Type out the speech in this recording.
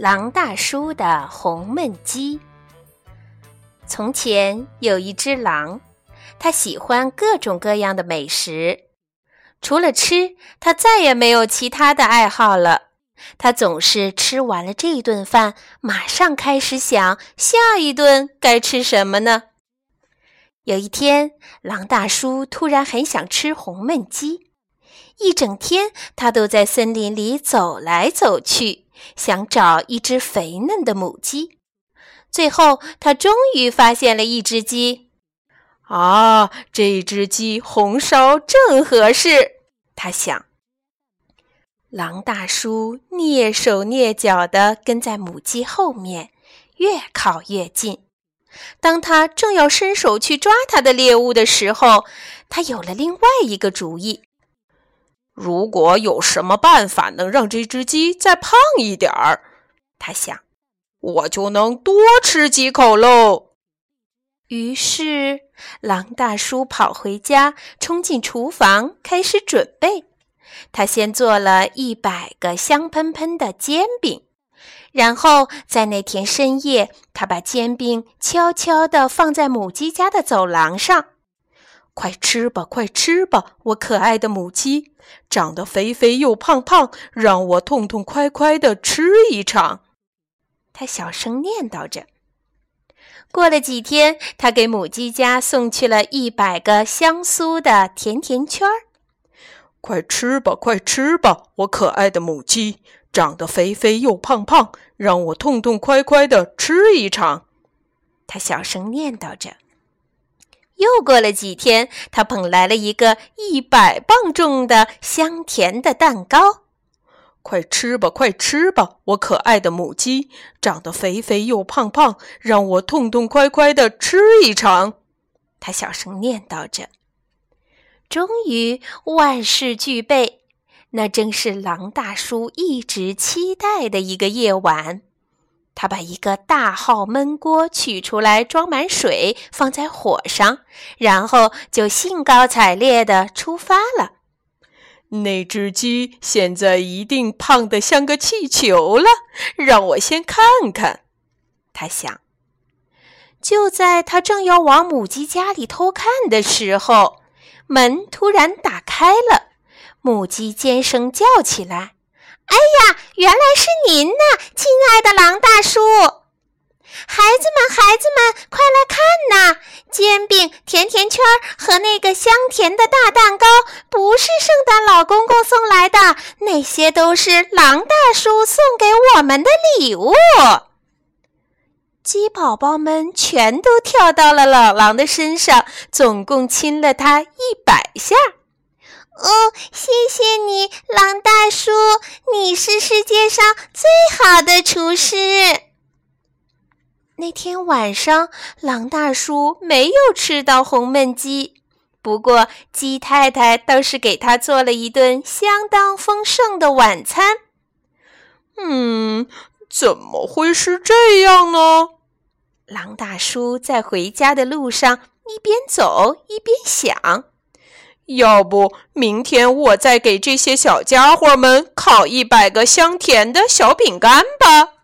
狼大叔的红焖鸡。从前有一只狼，它喜欢各种各样的美食，除了吃，它再也没有其他的爱好了。它总是吃完了这一顿饭，马上开始想下一顿该吃什么呢？有一天，狼大叔突然很想吃红焖鸡。一整天，他都在森林里走来走去，想找一只肥嫩的母鸡。最后，他终于发现了一只鸡。啊，这只鸡红烧正合适，他想。狼大叔蹑手蹑脚地跟在母鸡后面，越靠越近。当他正要伸手去抓他的猎物的时候，他有了另外一个主意。如果有什么办法能让这只鸡再胖一点儿，他想，我就能多吃几口喽。于是，狼大叔跑回家，冲进厨房，开始准备。他先做了一百个香喷喷的煎饼，然后在那天深夜，他把煎饼悄悄地放在母鸡家的走廊上。快吃吧，快吃吧，我可爱的母鸡，长得肥肥又胖胖，让我痛痛快快的吃一场。他小声念叨着。过了几天，他给母鸡家送去了一百个香酥的甜甜圈儿。快吃吧，快吃吧，我可爱的母鸡，长得肥肥又胖胖，让我痛痛快快的吃一场。他小声念叨着。又过了几天，他捧来了一个一百磅重的香甜的蛋糕。快吃吧，快吃吧，我可爱的母鸡，长得肥肥又胖胖，让我痛痛快快的吃一场。他小声念叨着。终于万事俱备，那正是狼大叔一直期待的一个夜晚。他把一个大号焖锅取出来，装满水，放在火上，然后就兴高采烈地出发了。那只鸡现在一定胖得像个气球了，让我先看看。他想。就在他正要往母鸡家里偷看的时候，门突然打开了，母鸡尖声叫起来。哎呀，原来是您呐，亲爱的狼大叔！孩子们，孩子们，快来看呐！煎饼、甜甜圈和那个香甜的大蛋糕，不是圣诞老公公送来的，那些都是狼大叔送给我们的礼物。鸡宝宝们全都跳到了老狼的身上，总共亲了他一百下。哦，谢谢你，狼大叔，你是世界上最好的厨师。那天晚上，狼大叔没有吃到红焖鸡，不过鸡太太倒是给他做了一顿相当丰盛的晚餐。嗯，怎么会是这样呢？狼大叔在回家的路上一边走一边想。要不明天我再给这些小家伙们烤一百个香甜的小饼干吧。